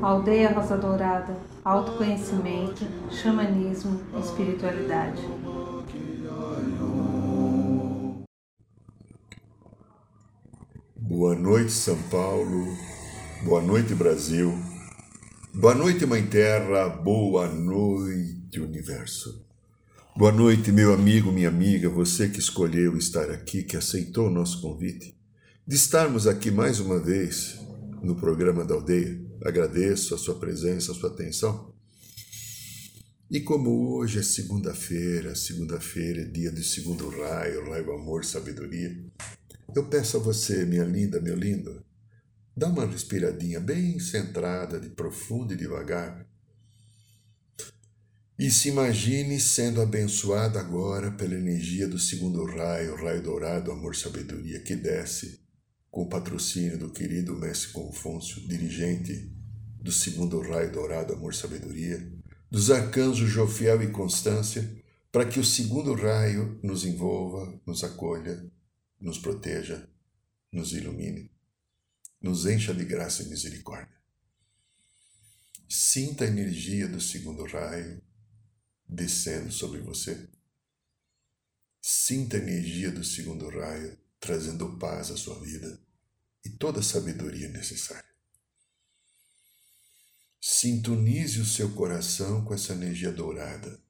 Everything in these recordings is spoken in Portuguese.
Aldeia Rosa Dourada, autoconhecimento, xamanismo, espiritualidade. Boa noite, São Paulo. Boa noite, Brasil. Boa noite, Mãe Terra. Boa noite, Universo. Boa noite, meu amigo, minha amiga, você que escolheu estar aqui, que aceitou o nosso convite, de estarmos aqui mais uma vez no programa da aldeia. Agradeço a sua presença, a sua atenção. E como hoje é segunda-feira, segunda-feira é dia do segundo raio, raio amor, sabedoria, eu peço a você, minha linda, meu lindo, dá uma respiradinha bem centrada, de profundo e devagar. E se imagine sendo abençoada agora pela energia do segundo raio, raio dourado, amor, sabedoria, que desce com o patrocínio do querido Mestre Confúcio, dirigente do segundo raio dourado Amor Sabedoria, dos arcanjos Jofiel e Constância, para que o segundo raio nos envolva, nos acolha, nos proteja, nos ilumine, nos encha de graça e misericórdia. Sinta a energia do segundo raio descendo sobre você. Sinta a energia do segundo raio trazendo paz à sua vida e toda a sabedoria necessária. Sintonize o seu coração com essa energia dourada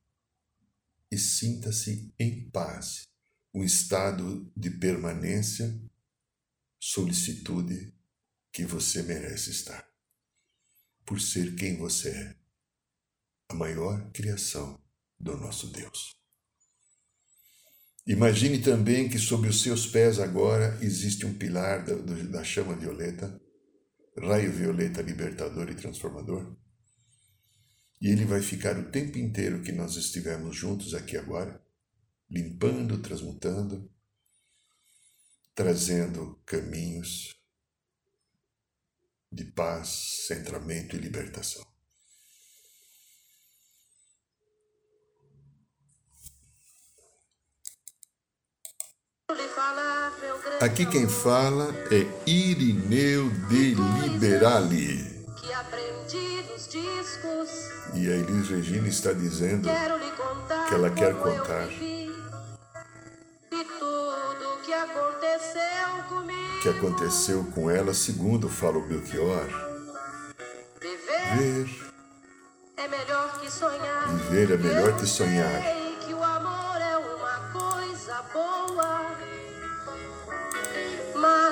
e sinta-se em paz, um estado de permanência, solicitude que você merece estar, por ser quem você é, a maior criação do nosso Deus. Imagine também que sob os seus pés agora existe um pilar da, da chama violeta, raio violeta libertador e transformador. E ele vai ficar o tempo inteiro que nós estivermos juntos aqui agora, limpando, transmutando, trazendo caminhos de paz, centramento e libertação. Aqui quem fala é Irineu de Liberali. E a Elis Regina está dizendo que ela quer contar que aconteceu com ela, segundo fala o Belchior. Viver é melhor que sonhar. Viver é melhor que sonhar.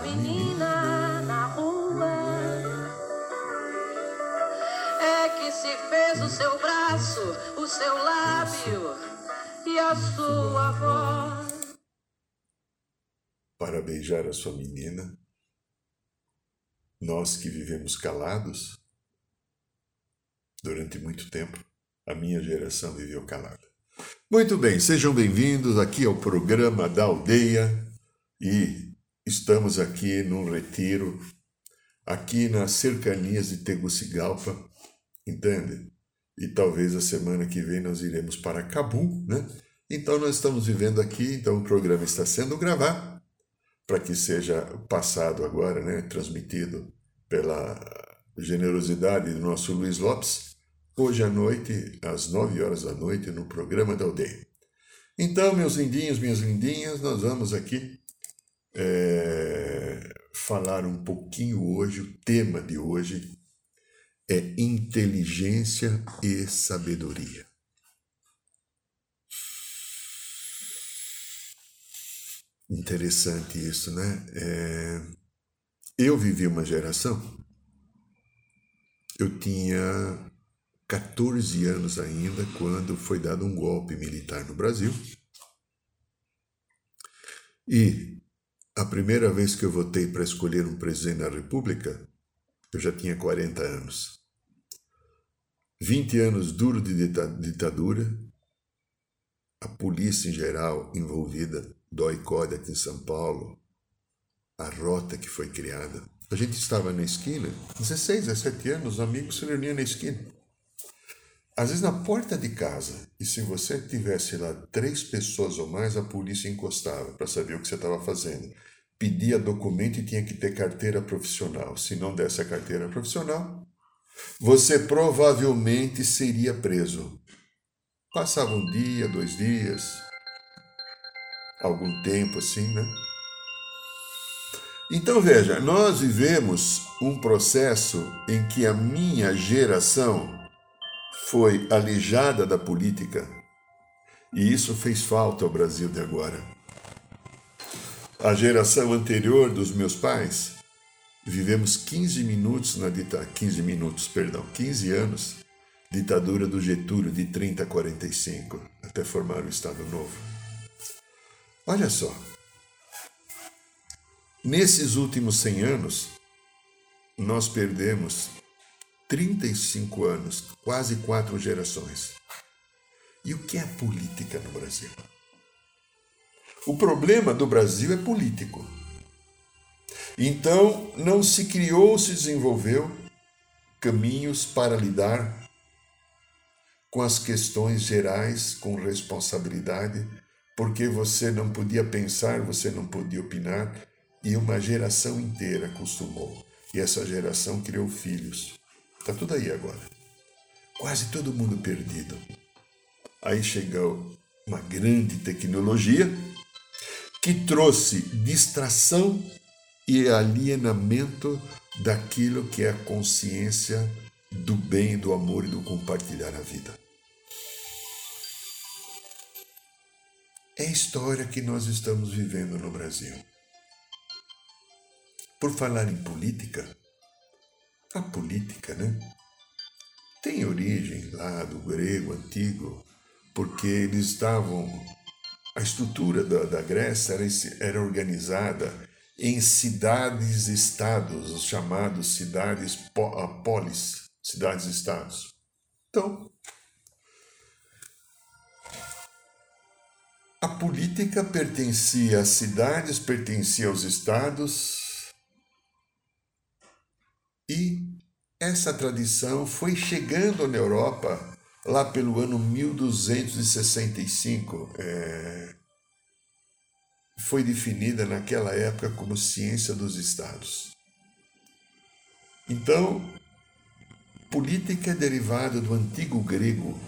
Menina na rua é que se fez o seu braço, o seu lábio e a sua voz. Para beijar a sua menina, nós que vivemos calados durante muito tempo, a minha geração viveu calada. Muito bem, sejam bem-vindos aqui ao programa da Aldeia e Estamos aqui num retiro, aqui nas cercanias de Tegucigalpa, entende? E talvez a semana que vem nós iremos para Cabu, né? Então nós estamos vivendo aqui, então o programa está sendo gravado para que seja passado agora, né, transmitido pela generosidade do nosso Luiz Lopes, hoje à noite, às nove horas da noite, no programa da aldeia. Então, meus lindinhos, minhas lindinhas, nós vamos aqui é, falar um pouquinho hoje, o tema de hoje é inteligência e sabedoria. Interessante isso, né? É, eu vivi uma geração, eu tinha 14 anos ainda, quando foi dado um golpe militar no Brasil. E a primeira vez que eu votei para escolher um presidente da República, eu já tinha 40 anos. 20 anos duro de ditadura, a polícia em geral envolvida, dói COD aqui em São Paulo, a rota que foi criada. A gente estava na esquina, 16, 17 anos, os amigos se reuniam na esquina. Às vezes na porta de casa, e se você tivesse lá três pessoas ou mais, a polícia encostava para saber o que você estava fazendo. Pedia documento e tinha que ter carteira profissional. Se não desse a carteira profissional, você provavelmente seria preso. Passava um dia, dois dias, algum tempo assim, né? Então veja, nós vivemos um processo em que a minha geração foi alijada da política e isso fez falta ao Brasil de agora. A geração anterior dos meus pais vivemos 15 minutos na ditadura, 15 minutos, perdão, 15 anos ditadura do Getúlio de 30 a 45 até formar o Estado Novo. Olha só, Nesses últimos 100 anos, nós perdemos 35 anos, quase quatro gerações. E o que é política no Brasil? O problema do Brasil é político. Então, não se criou, se desenvolveu caminhos para lidar com as questões gerais com responsabilidade, porque você não podia pensar, você não podia opinar, e uma geração inteira acostumou. E essa geração criou filhos. Está tudo aí agora. Quase todo mundo perdido. Aí chegou uma grande tecnologia que trouxe distração e alienamento daquilo que é a consciência do bem, do amor e do compartilhar a vida. É a história que nós estamos vivendo no Brasil. Por falar em política, a política, né? Tem origem lá do grego antigo, porque eles estavam. A estrutura da, da Grécia era, era organizada em cidades-estados, os chamados cidades polis, cidades-estados. Então, a política pertencia às cidades, pertencia aos estados, e essa tradição foi chegando na Europa lá pelo ano 1265. É, foi definida naquela época como ciência dos estados. Então, política é derivada do antigo grego,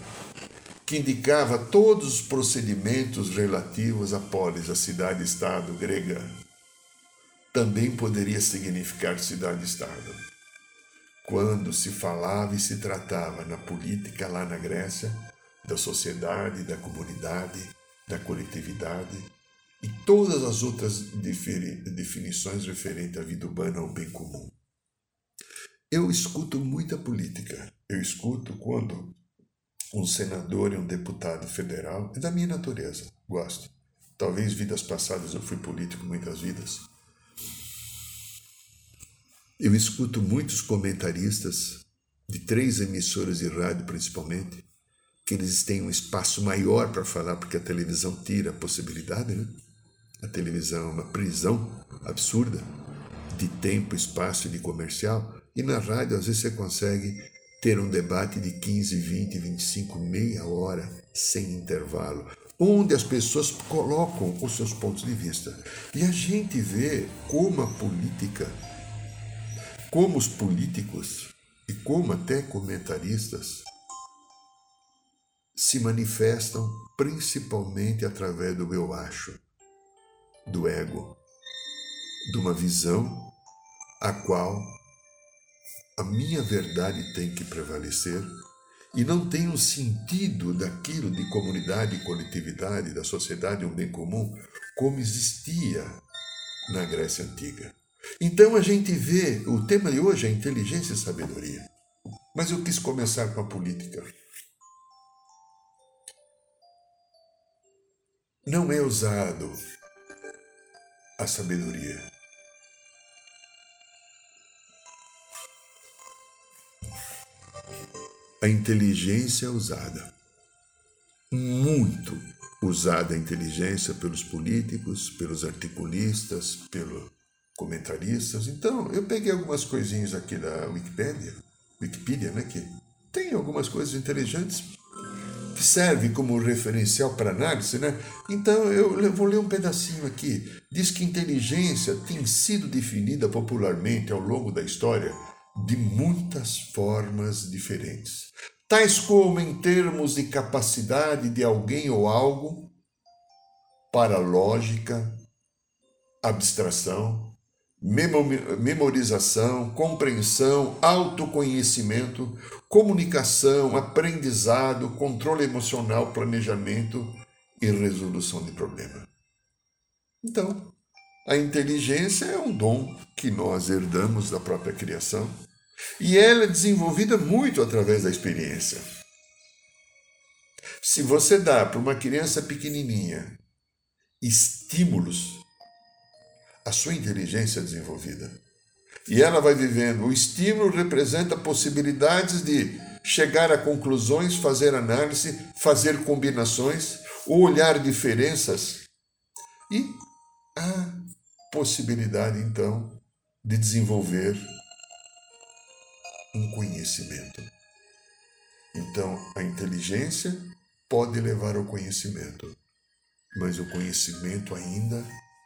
que indicava todos os procedimentos relativos à polis, a cidade-estado grega. Também poderia significar cidade-estado quando se falava e se tratava na política lá na Grécia, da sociedade, da comunidade, da coletividade e todas as outras definições referentes à vida urbana ao bem comum. Eu escuto muita política. Eu escuto quando um senador e um deputado federal, é da minha natureza, gosto. Talvez vidas passadas eu fui político muitas vidas eu escuto muitos comentaristas de três emissoras de rádio, principalmente, que eles têm um espaço maior para falar, porque a televisão tira a possibilidade, né? A televisão é uma prisão absurda de tempo, espaço e de comercial. E na rádio, às vezes, você consegue ter um debate de 15, 20, 25, meia hora, sem intervalo, onde as pessoas colocam os seus pontos de vista. E a gente vê como a política como os políticos e como até comentaristas se manifestam principalmente através do eu acho, do ego, de uma visão a qual a minha verdade tem que prevalecer e não tem um sentido daquilo de comunidade, coletividade, da sociedade, um bem comum, como existia na Grécia Antiga. Então a gente vê, o tema de hoje é inteligência e sabedoria. Mas eu quis começar com a política. Não é usado a sabedoria. A inteligência é usada. Muito usada a inteligência pelos políticos, pelos articulistas, pelos comentaristas. Então, eu peguei algumas coisinhas aqui da Wikipédia, Wikipedia, né, que tem algumas coisas inteligentes que servem como referencial para análise, né? Então eu vou ler um pedacinho aqui. Diz que inteligência tem sido definida popularmente ao longo da história de muitas formas diferentes, tais como em termos de capacidade de alguém ou algo para lógica, abstração, memorização, compreensão, autoconhecimento, comunicação, aprendizado, controle emocional, planejamento e resolução de problema. Então, a inteligência é um dom que nós herdamos da própria criação e ela é desenvolvida muito através da experiência. Se você dá para uma criança pequenininha estímulos a sua inteligência desenvolvida. E ela vai vivendo. O estímulo representa possibilidades de chegar a conclusões, fazer análise, fazer combinações, olhar diferenças e a possibilidade então de desenvolver um conhecimento. Então, a inteligência pode levar ao conhecimento, mas o conhecimento ainda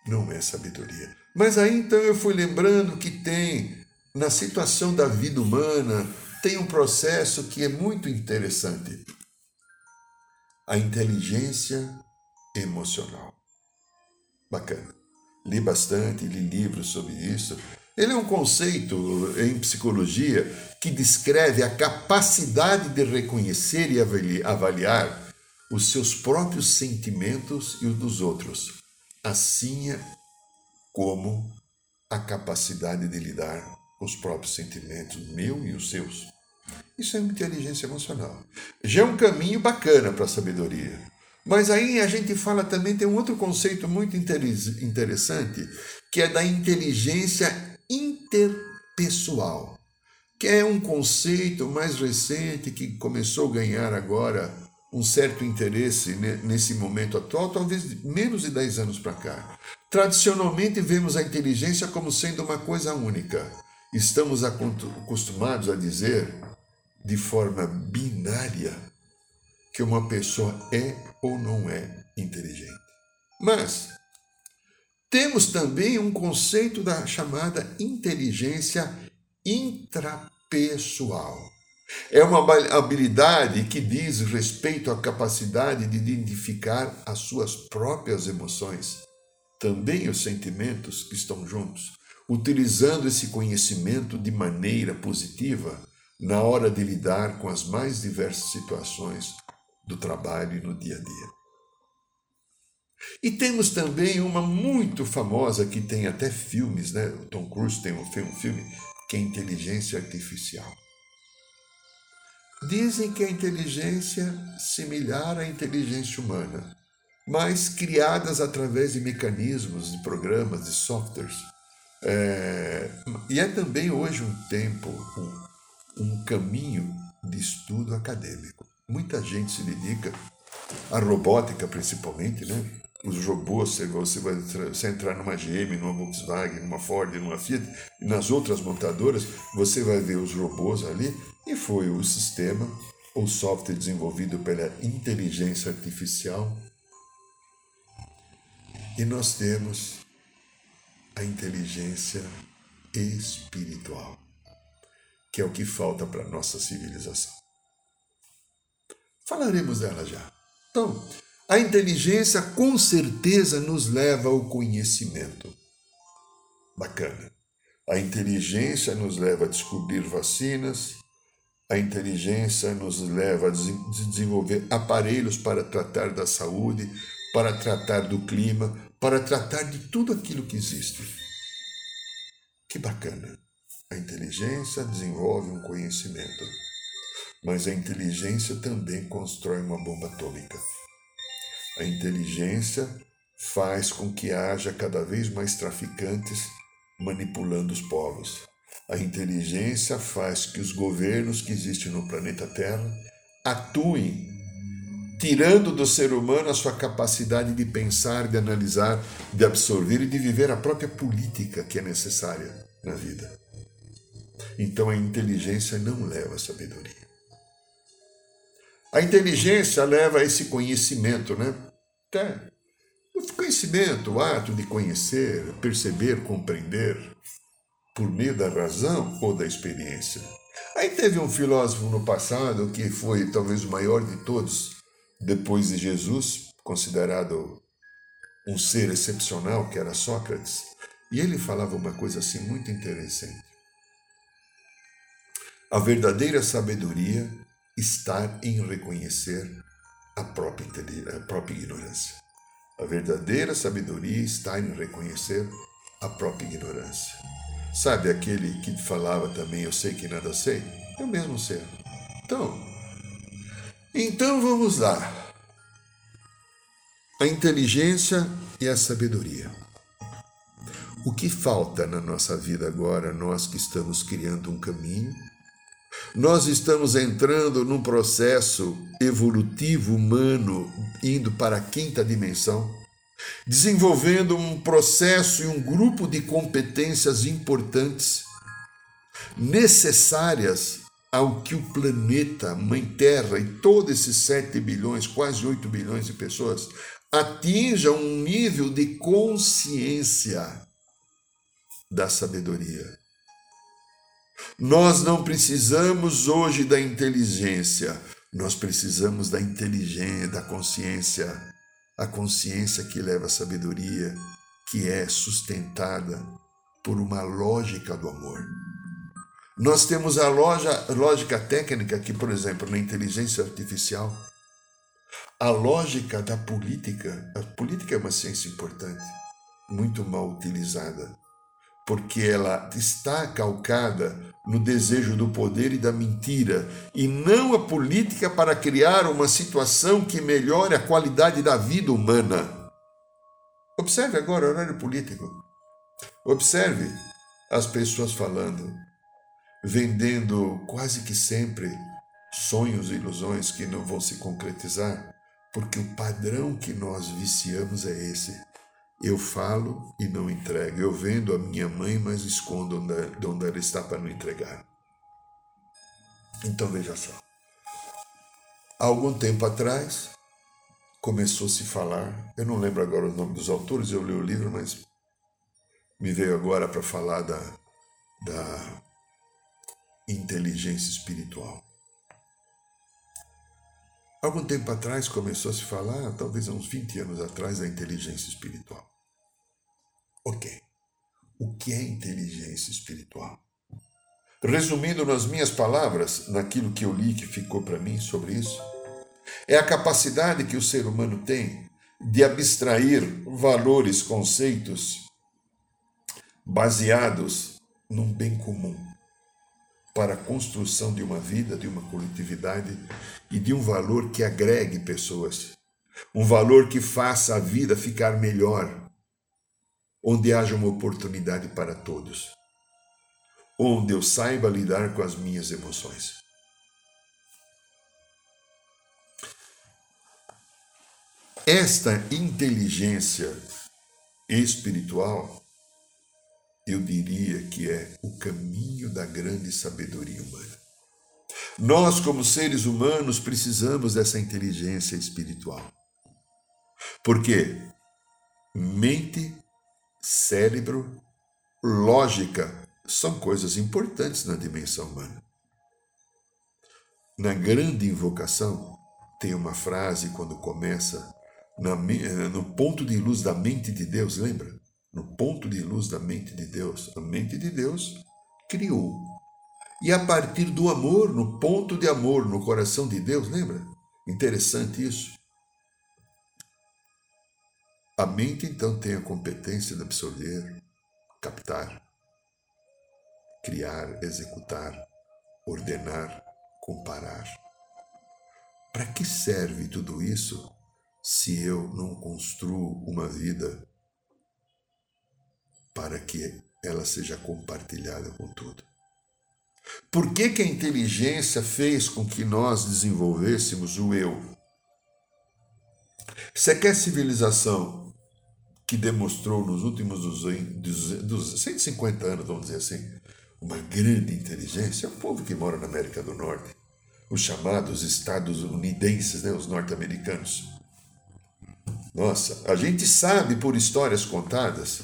não é sabedoria. Mas aí então eu fui lembrando que tem, na situação da vida humana, tem um processo que é muito interessante. A inteligência emocional. Bacana. Li bastante, li livros sobre isso. Ele é um conceito em psicologia que descreve a capacidade de reconhecer e avaliar os seus próprios sentimentos e os dos outros assim como a capacidade de lidar com os próprios sentimentos, meu e os seus. Isso é inteligência emocional. Já é um caminho bacana para a sabedoria. Mas aí a gente fala também, tem um outro conceito muito interessante, que é da inteligência interpessoal, que é um conceito mais recente que começou a ganhar agora um certo interesse nesse momento atual, talvez menos de 10 anos para cá. Tradicionalmente, vemos a inteligência como sendo uma coisa única. Estamos acostumados a dizer, de forma binária, que uma pessoa é ou não é inteligente. Mas temos também um conceito da chamada inteligência intrapessoal é uma habilidade que diz respeito à capacidade de identificar as suas próprias emoções, também os sentimentos que estão juntos, utilizando esse conhecimento de maneira positiva na hora de lidar com as mais diversas situações do trabalho e no dia a dia. E temos também uma muito famosa que tem até filmes, né? O Tom Cruise tem um filme que é Inteligência Artificial. Dizem que a inteligência similar à inteligência humana, mas criadas através de mecanismos, de programas, de softwares. É, e é também hoje um tempo, um, um caminho de estudo acadêmico. Muita gente se dedica à robótica, principalmente, né? Os robôs, você vai você entrar numa GM, numa Volkswagen, numa Ford, numa Fiat, e nas outras montadoras, você vai ver os robôs ali, e foi o sistema, ou software desenvolvido pela inteligência artificial. E nós temos a inteligência espiritual, que é o que falta para a nossa civilização. Falaremos dela já. Então, a inteligência com certeza nos leva ao conhecimento. Bacana. A inteligência nos leva a descobrir vacinas, a inteligência nos leva a desenvolver aparelhos para tratar da saúde, para tratar do clima, para tratar de tudo aquilo que existe. Que bacana! A inteligência desenvolve um conhecimento. Mas a inteligência também constrói uma bomba atômica. A inteligência faz com que haja cada vez mais traficantes manipulando os povos. A inteligência faz que os governos que existem no planeta Terra atuem, tirando do ser humano a sua capacidade de pensar, de analisar, de absorver e de viver a própria política que é necessária na vida. Então a inteligência não leva à sabedoria. A inteligência leva a esse conhecimento, né? Tá. O conhecimento, o ato de conhecer, perceber, compreender, por meio da razão ou da experiência. Aí teve um filósofo no passado que foi talvez o maior de todos, depois de Jesus, considerado um ser excepcional, que era Sócrates, e ele falava uma coisa assim muito interessante. A verdadeira sabedoria está em reconhecer a própria, a própria ignorância. A verdadeira sabedoria está em reconhecer a própria ignorância. Sabe aquele que falava também, eu sei que nada sei? Eu mesmo sei. Então, então vamos lá. A inteligência e a sabedoria. O que falta na nossa vida agora, nós que estamos criando um caminho? Nós estamos entrando num processo evolutivo humano, indo para a quinta dimensão desenvolvendo um processo e um grupo de competências importantes necessárias ao que o planeta, Mãe Terra e todos esses 7 bilhões, quase 8 bilhões de pessoas atinjam um nível de consciência da sabedoria. Nós não precisamos hoje da inteligência, nós precisamos da inteligência, da consciência a consciência que leva à sabedoria, que é sustentada por uma lógica do amor. Nós temos a loja, lógica técnica que, por exemplo, na inteligência artificial, a lógica da política. A política é uma ciência importante, muito mal utilizada, porque ela está calcada no desejo do poder e da mentira, e não a política para criar uma situação que melhore a qualidade da vida humana. Observe agora o horário político. Observe as pessoas falando, vendendo quase que sempre sonhos e ilusões que não vão se concretizar, porque o padrão que nós viciamos é esse eu falo e não entrego. Eu vendo a minha mãe, mas escondo onde, onde ela está para não entregar. Então veja só. Há algum tempo atrás, começou -se a se falar, eu não lembro agora o nome dos autores, eu li o livro, mas me veio agora para falar da, da inteligência espiritual. Algum tempo atrás começou a se falar, talvez há uns 20 anos atrás, da inteligência espiritual. Ok. O que é inteligência espiritual? Resumindo nas minhas palavras, naquilo que eu li que ficou para mim sobre isso, é a capacidade que o ser humano tem de abstrair valores, conceitos baseados num bem comum para a construção de uma vida, de uma coletividade e de um valor que agregue pessoas, um valor que faça a vida ficar melhor, onde haja uma oportunidade para todos, onde eu saiba lidar com as minhas emoções. Esta inteligência espiritual, eu diria que é o caminho da grande sabedoria humana. Nós, como seres humanos, precisamos dessa inteligência espiritual. Porque mente cérebro, lógica são coisas importantes na dimensão humana. Na grande invocação, tem uma frase quando começa na, no ponto de luz da mente de Deus, lembra? No ponto de luz da mente de Deus. A mente de Deus criou. E a partir do amor, no ponto de amor, no coração de Deus, lembra? Interessante isso. A mente então tem a competência de absorver, captar, criar, executar, ordenar, comparar. Para que serve tudo isso se eu não construo uma vida para que ela seja compartilhada com tudo? Por que, que a inteligência fez com que nós desenvolvêssemos o eu? Você quer civilização que demonstrou nos últimos 200, 150 anos, vamos dizer assim, uma grande inteligência? É o povo que mora na América do Norte, os chamados estadunidenses, né, os norte-americanos. Nossa, a gente sabe por histórias contadas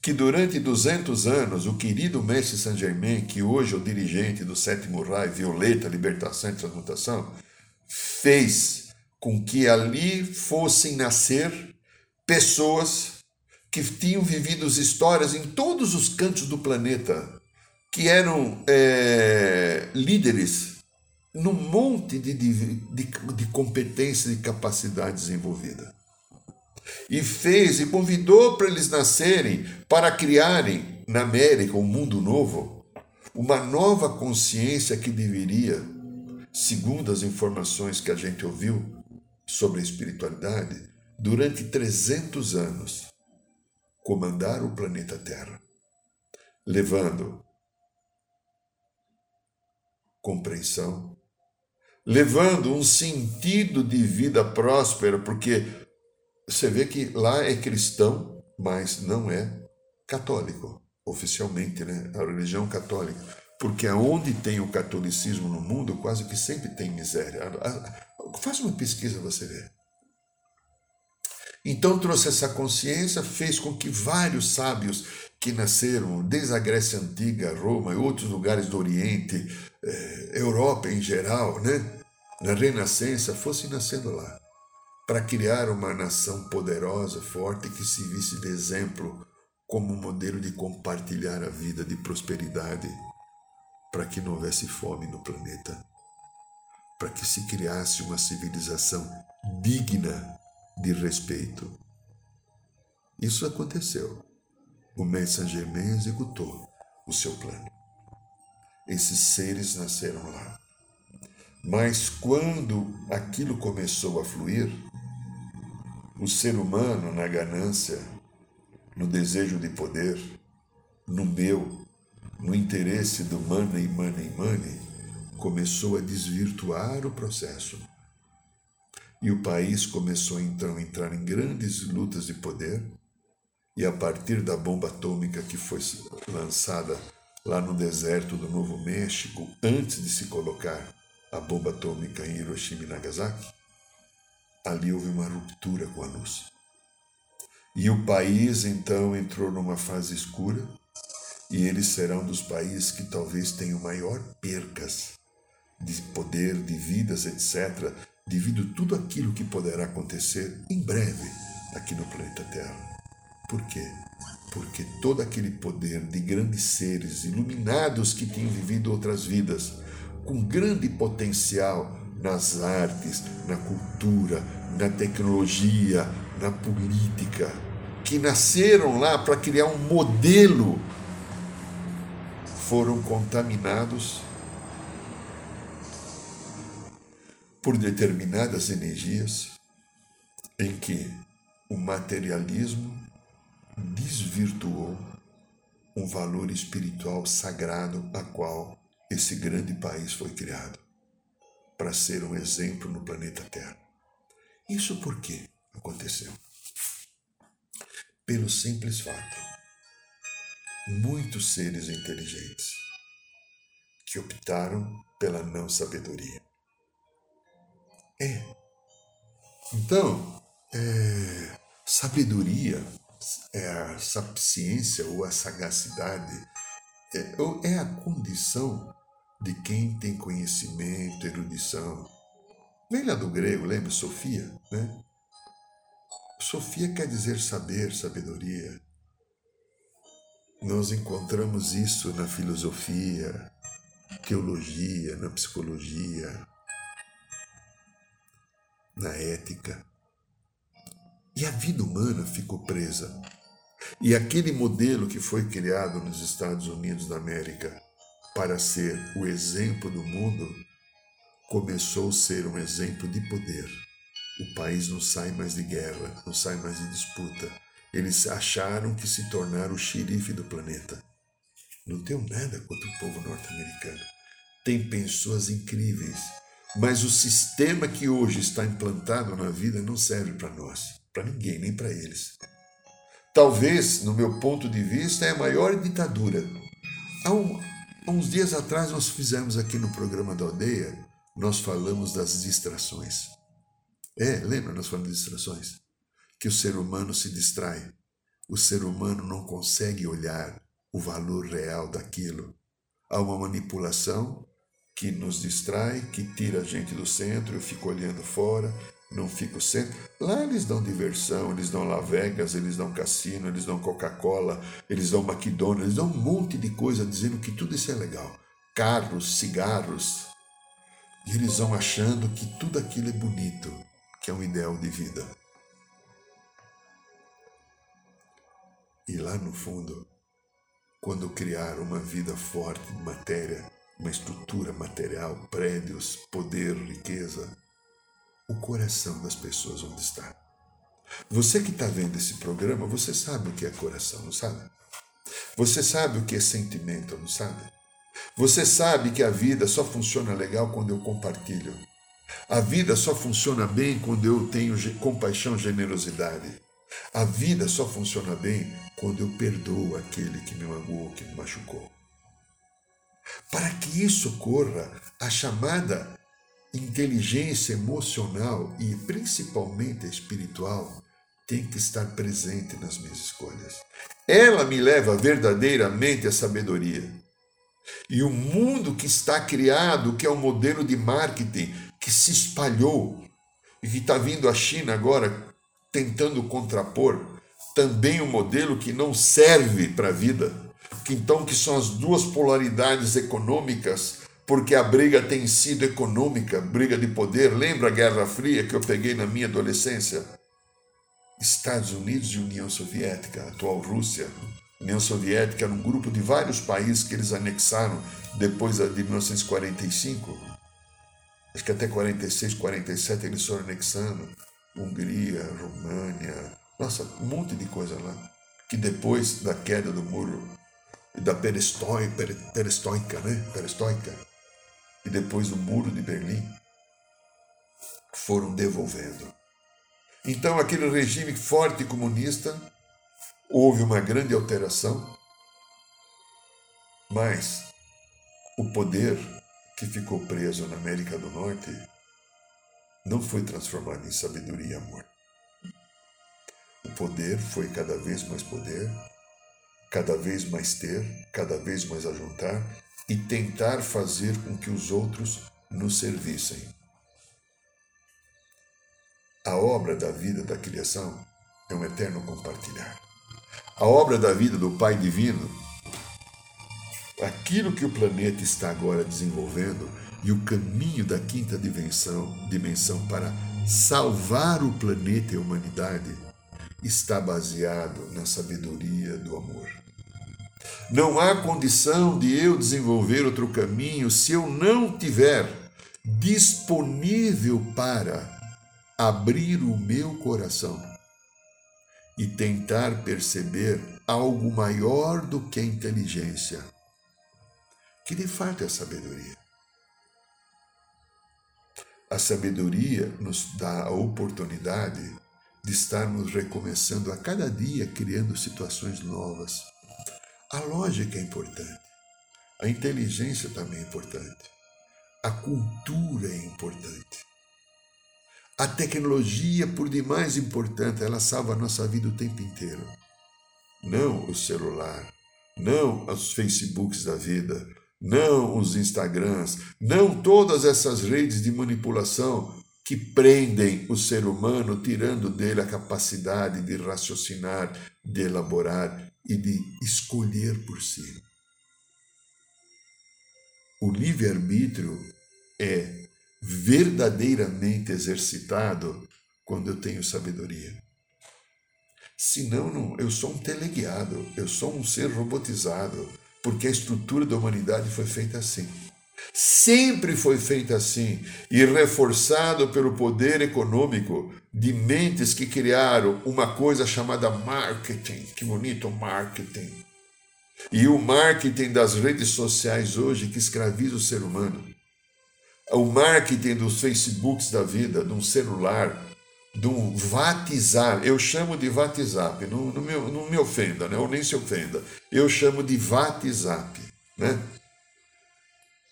que durante 200 anos o querido mestre Saint Germain, que hoje é o dirigente do sétimo raio, Violeta, Libertação e Transmutação, fez com que ali fossem nascer pessoas que tinham vivido histórias em todos os cantos do planeta, que eram é, líderes num monte de, de, de, e capacidade desenvolvida e fez e convidou para eles nascerem, para criarem na América um mundo novo, uma nova consciência que deveria, segundo as informações que a gente ouviu sobre a espiritualidade, durante 300 anos, comandar o planeta Terra, levando compreensão, levando um sentido de vida próspera, porque você vê que lá é cristão, mas não é católico, oficialmente, né? A religião católica. Porque aonde tem o catolicismo no mundo, quase que sempre tem miséria. Faz uma pesquisa, você vê. Então trouxe essa consciência, fez com que vários sábios que nasceram desde a Grécia Antiga, Roma e outros lugares do Oriente, eh, Europa em geral, né? na Renascença, fossem nascendo lá para criar uma nação poderosa, forte, que se visse de exemplo como modelo de compartilhar a vida de prosperidade, para que não houvesse fome no planeta, para que se criasse uma civilização digna de respeito. Isso aconteceu. O Mestre Saint-Germain executou o seu plano. Esses seres nasceram lá. Mas quando aquilo começou a fluir, o ser humano, na ganância, no desejo de poder, no meu, no interesse do money, money, money, começou a desvirtuar o processo. E o país começou então a entrar em grandes lutas de poder, e a partir da bomba atômica que foi lançada lá no deserto do Novo México, antes de se colocar a bomba atômica em Hiroshima e Nagasaki, ali houve uma ruptura com a luz. E o país então entrou numa fase escura, e eles serão dos países que talvez tenham maior percas de poder, de vidas, etc., devido a tudo aquilo que poderá acontecer em breve aqui no planeta Terra. Por quê? Porque todo aquele poder de grandes seres iluminados que tinham vivido outras vidas, com grande potencial nas artes, na cultura, na tecnologia, na política, que nasceram lá para criar um modelo, foram contaminados por determinadas energias em que o materialismo desvirtuou um valor espiritual sagrado a qual esse grande país foi criado para ser um exemplo no planeta Terra. Isso por que aconteceu? Pelo simples fato, muitos seres inteligentes que optaram pela não sabedoria. É. Então, é, sabedoria, é a sapiência ou a sagacidade, é, é a condição de quem tem conhecimento, erudição. Vem lá do grego, lembra? Sofia, né? Sofia quer dizer saber, sabedoria. Nós encontramos isso na filosofia, teologia, na psicologia, na ética. E a vida humana ficou presa. E aquele modelo que foi criado nos Estados Unidos da América para ser o exemplo do mundo, começou a ser um exemplo de poder. O país não sai mais de guerra, não sai mais de disputa. Eles acharam que se tornaram o xerife do planeta. Não tenho nada contra o povo norte-americano. Tem pessoas incríveis, mas o sistema que hoje está implantado na vida não serve para nós, para ninguém, nem para eles. Talvez, no meu ponto de vista, é a maior ditadura. Há, um, há uns dias atrás nós fizemos aqui no programa da aldeia, nós falamos das distrações. É, lembra nós falamos de distrações? Que o ser humano se distrai. O ser humano não consegue olhar o valor real daquilo. Há uma manipulação que nos distrai, que tira a gente do centro, eu fico olhando fora, não fico centro. Lá eles dão diversão, eles dão Las Vegas, eles dão cassino, eles dão Coca-Cola, eles dão McDonald's, eles dão um monte de coisa dizendo que tudo isso é legal. Carros, cigarros. E eles vão achando que tudo aquilo é bonito, que é um ideal de vida. E lá no fundo, quando criar uma vida forte de matéria, uma estrutura material, prédios, poder, riqueza, o coração das pessoas onde está. Você que está vendo esse programa, você sabe o que é coração, não sabe? Você sabe o que é sentimento, não sabe? Você sabe que a vida só funciona legal quando eu compartilho. A vida só funciona bem quando eu tenho compaixão, generosidade. A vida só funciona bem quando eu perdoo aquele que me magoou, que me machucou. Para que isso ocorra, a chamada inteligência emocional e principalmente espiritual tem que estar presente nas minhas escolhas. Ela me leva verdadeiramente à sabedoria. E o mundo que está criado, que é o um modelo de marketing que se espalhou e que está vindo à China agora tentando contrapor, também um modelo que não serve para a vida que então que são as duas polaridades econômicas, porque a briga tem sido econômica, briga de poder. Lembra a Guerra Fria que eu peguei na minha adolescência? Estados Unidos e União Soviética, atual Rússia. União Soviética era um grupo de vários países que eles anexaram depois de 1945. Acho que até 46, 47 eles foram anexando. Hungria, România, nossa, um monte de coisa lá. Que depois da queda do muro da perestroika, perestroika, né? Perestroika. E depois o muro de Berlim foram devolvendo. Então, aquele regime forte comunista, houve uma grande alteração, mas o poder que ficou preso na América do Norte não foi transformado em sabedoria e amor. O poder foi cada vez mais poder, cada vez mais ter, cada vez mais ajuntar e tentar fazer com que os outros nos servissem. A obra da vida da criação é um eterno compartilhar. A obra da vida do Pai Divino, aquilo que o planeta está agora desenvolvendo e o caminho da quinta dimensão, dimensão para salvar o planeta e a humanidade, está baseado na sabedoria do amor. Não há condição de eu desenvolver outro caminho se eu não tiver disponível para abrir o meu coração e tentar perceber algo maior do que a inteligência, que de fato é a sabedoria. A sabedoria nos dá a oportunidade de estarmos recomeçando a cada dia, criando situações novas a lógica é importante. A inteligência também é importante. A cultura é importante. A tecnologia, por demais importante, ela salva a nossa vida o tempo inteiro. Não o celular, não os Facebooks da vida, não os Instagrams, não todas essas redes de manipulação que prendem o ser humano, tirando dele a capacidade de raciocinar, de elaborar e de escolher por si. O livre-arbítrio é verdadeiramente exercitado quando eu tenho sabedoria. Senão, não, eu sou um teleguiado, eu sou um ser robotizado, porque a estrutura da humanidade foi feita assim. Sempre foi feita assim e reforçado pelo poder econômico de mentes que criaram uma coisa chamada marketing. Que bonito marketing. E o marketing das redes sociais hoje que escraviza o ser humano. O marketing dos Facebooks da vida, de um celular, de um WhatsApp. Eu chamo de WhatsApp, não, não, me, não me ofenda, né? ou nem se ofenda. Eu chamo de WhatsApp. Né?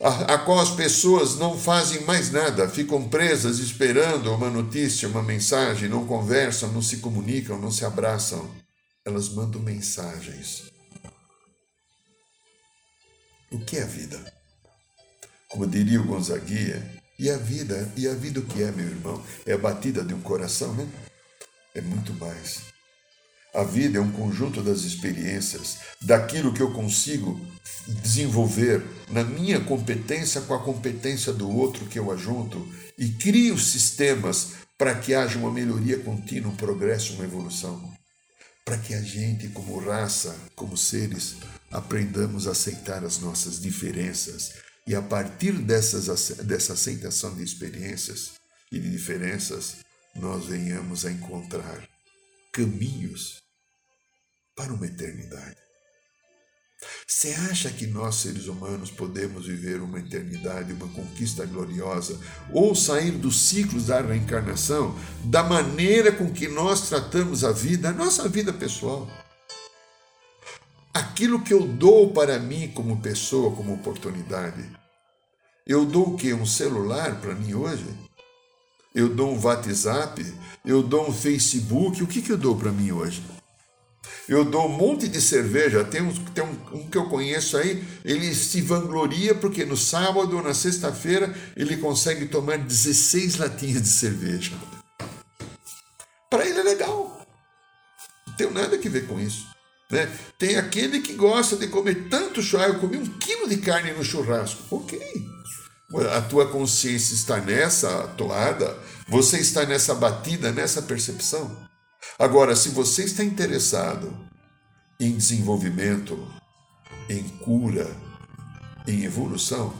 A, a qual as pessoas não fazem mais nada, ficam presas esperando uma notícia, uma mensagem, não conversam, não se comunicam, não se abraçam. Elas mandam mensagens. O que é a vida? Como diria o Gonzaguia, e a vida, e a vida o que é, meu irmão? É a batida de um coração, né? É muito mais. A vida é um conjunto das experiências, daquilo que eu consigo desenvolver na minha competência com a competência do outro que eu ajunto e crio sistemas para que haja uma melhoria contínua, um progresso, uma evolução. Para que a gente, como raça, como seres, aprendamos a aceitar as nossas diferenças e a partir dessas, dessa aceitação de experiências e de diferenças, nós venhamos a encontrar caminhos para uma eternidade. Você acha que nós, seres humanos, podemos viver uma eternidade, uma conquista gloriosa, ou sair dos ciclos da reencarnação da maneira com que nós tratamos a vida, a nossa vida pessoal? Aquilo que eu dou para mim como pessoa, como oportunidade, eu dou o quê? Um celular para mim hoje? Eu dou um WhatsApp? Eu dou um Facebook? O que, que eu dou para mim hoje? Eu dou um monte de cerveja. Tem, um, tem um, um, que eu conheço aí, ele se vangloria porque no sábado ou na sexta-feira ele consegue tomar 16 latinhas de cerveja. Para ele é legal. Não tem nada a ver com isso. Né? Tem aquele que gosta de comer tanto churrasco, eu comi um quilo de carne no churrasco. Ok. A tua consciência está nessa toada, você está nessa batida, nessa percepção. Agora, se você está interessado em desenvolvimento, em cura, em evolução,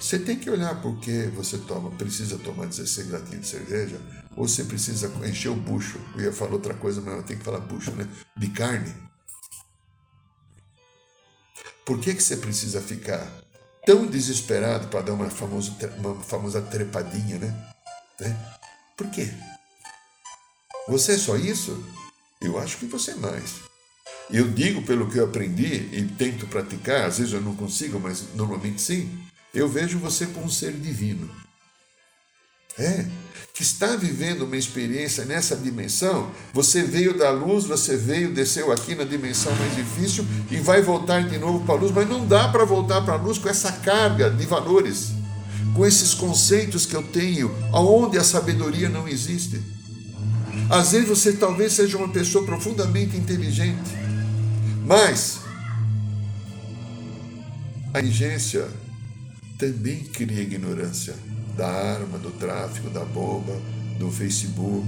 você tem que olhar porque você toma, precisa tomar 16 latinhas de cerveja, ou você precisa encher o bucho. Eu ia falar outra coisa, mas eu tenho que falar bucho, né? De carne. Por que, que você precisa ficar tão desesperado para dar uma famosa, uma famosa trepadinha, né? né? Por quê? Você é só isso? Eu acho que você é mais. Eu digo pelo que eu aprendi e tento praticar, às vezes eu não consigo, mas normalmente sim. Eu vejo você como um ser divino. É, que está vivendo uma experiência nessa dimensão. Você veio da luz, você veio, desceu aqui na dimensão mais difícil e vai voltar de novo para a luz, mas não dá para voltar para a luz com essa carga de valores, com esses conceitos que eu tenho, aonde a sabedoria não existe. Às vezes você talvez seja uma pessoa profundamente inteligente, mas a inteligência também cria ignorância da arma, do tráfico, da bomba, do Facebook,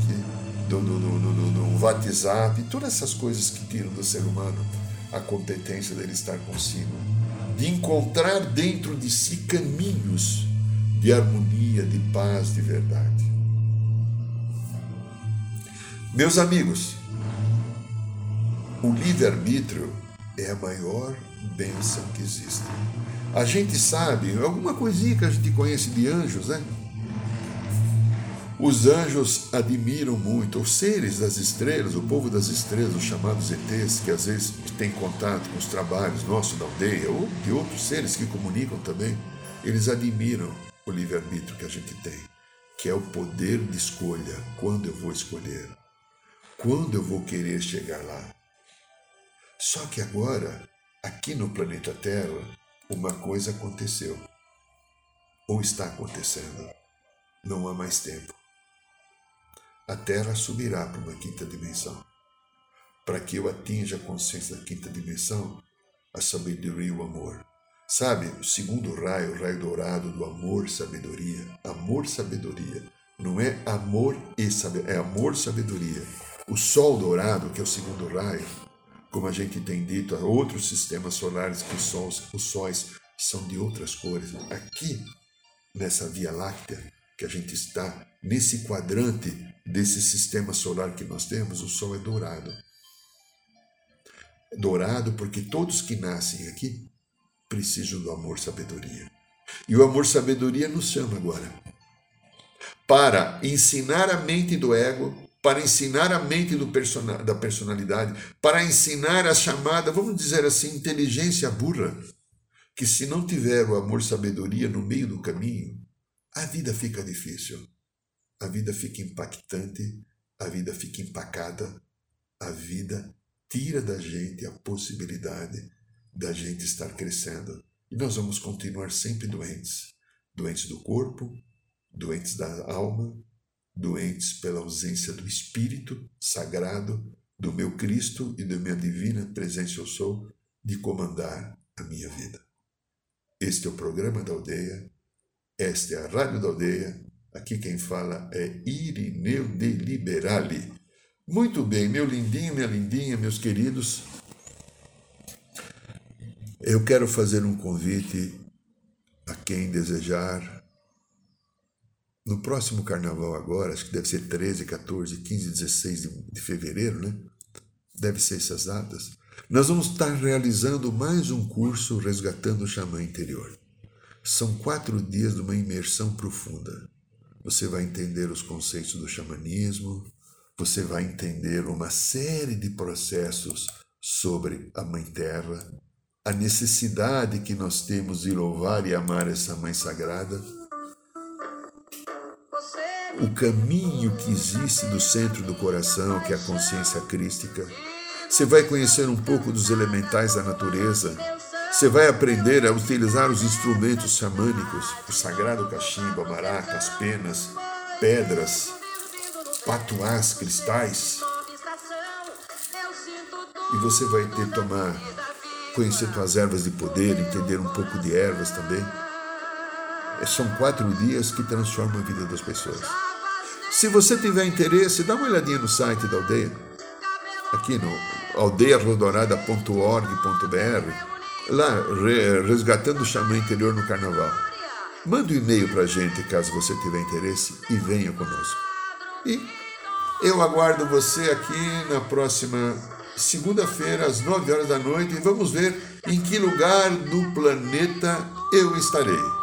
do, do, do, do, WhatsApp, todas essas coisas que tiram do ser humano a competência dele estar consigo, de encontrar dentro de si caminhos de harmonia, de paz, de verdade. Meus amigos, o livre-arbítrio é a maior bênção que existe. A gente sabe, alguma coisinha que a gente conhece de anjos, né? Os anjos admiram muito, os seres das estrelas, o povo das estrelas, os chamados ETs, que às vezes têm contato com os trabalhos nossos da aldeia, ou de outros seres que comunicam também, eles admiram o livre-arbítrio que a gente tem, que é o poder de escolha, quando eu vou escolher. Quando eu vou querer chegar lá? Só que agora, aqui no planeta Terra, uma coisa aconteceu. Ou está acontecendo. Não há mais tempo. A Terra subirá para uma quinta dimensão. Para que eu atinja a consciência da quinta dimensão, a sabedoria e o amor. Sabe, o segundo raio, o raio dourado do amor, sabedoria. Amor, sabedoria. Não é amor e sabedoria, é amor, sabedoria o Sol dourado, que é o segundo raio, como a gente tem dito, há outros sistemas solares que os sóis, os sóis são de outras cores. Aqui, nessa Via Láctea que a gente está, nesse quadrante desse sistema solar que nós temos, o Sol é dourado. Dourado porque todos que nascem aqui precisam do amor sabedoria. E o amor sabedoria nos chama agora para ensinar a mente do ego, para ensinar a mente da personalidade, para ensinar a chamada, vamos dizer assim, inteligência burra, que se não tiver o amor sabedoria no meio do caminho, a vida fica difícil, a vida fica impactante, a vida fica empacada, a vida tira da gente a possibilidade da gente estar crescendo. E nós vamos continuar sempre doentes doentes do corpo, doentes da alma, doentes pela ausência do Espírito sagrado, do meu Cristo e da minha divina presença eu sou, de comandar a minha vida. Este é o programa da aldeia, esta é a Rádio da Aldeia, aqui quem fala é Irineu de Liberali. Muito bem, meu lindinho, minha lindinha, meus queridos, eu quero fazer um convite a quem desejar. No próximo carnaval agora, acho que deve ser 13, 14, 15, 16 de, fevereiro, né? Deve ser essas datas. Nós vamos estar realizando mais um curso Resgatando o Xamã Interior. São quatro dias de uma imersão profunda. Você vai entender os conceitos do xamanismo, você vai entender uma série de processos sobre a Mãe Terra, a necessidade que nós temos de louvar e amar essa Mãe Sagrada, o caminho que existe do centro do coração, que é a consciência crística. Você vai conhecer um pouco dos elementais da natureza. Você vai aprender a utilizar os instrumentos xamânicos, o sagrado cachimbo, a maraca, as penas, pedras, patuás, cristais. E você vai ter tomar conhecer tuas ervas de poder, entender um pouco de ervas também. São quatro dias que transformam a vida das pessoas. Se você tiver interesse, dá uma olhadinha no site da aldeia, aqui no aldeiarrodorada.org.br, lá, resgatando o xamã interior no carnaval. Manda um e-mail para a gente caso você tiver interesse e venha conosco. E eu aguardo você aqui na próxima segunda-feira, às 9 horas da noite, e vamos ver em que lugar do planeta eu estarei.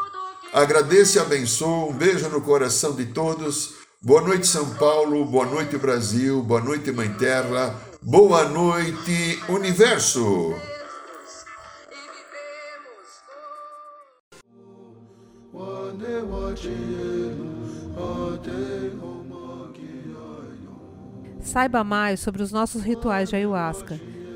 Agradeço e abençoo, um beijo no coração de todos. Boa noite, São Paulo, boa noite, Brasil, boa noite, Mãe Terra, boa noite, Universo. Saiba mais sobre os nossos rituais de ayahuasca,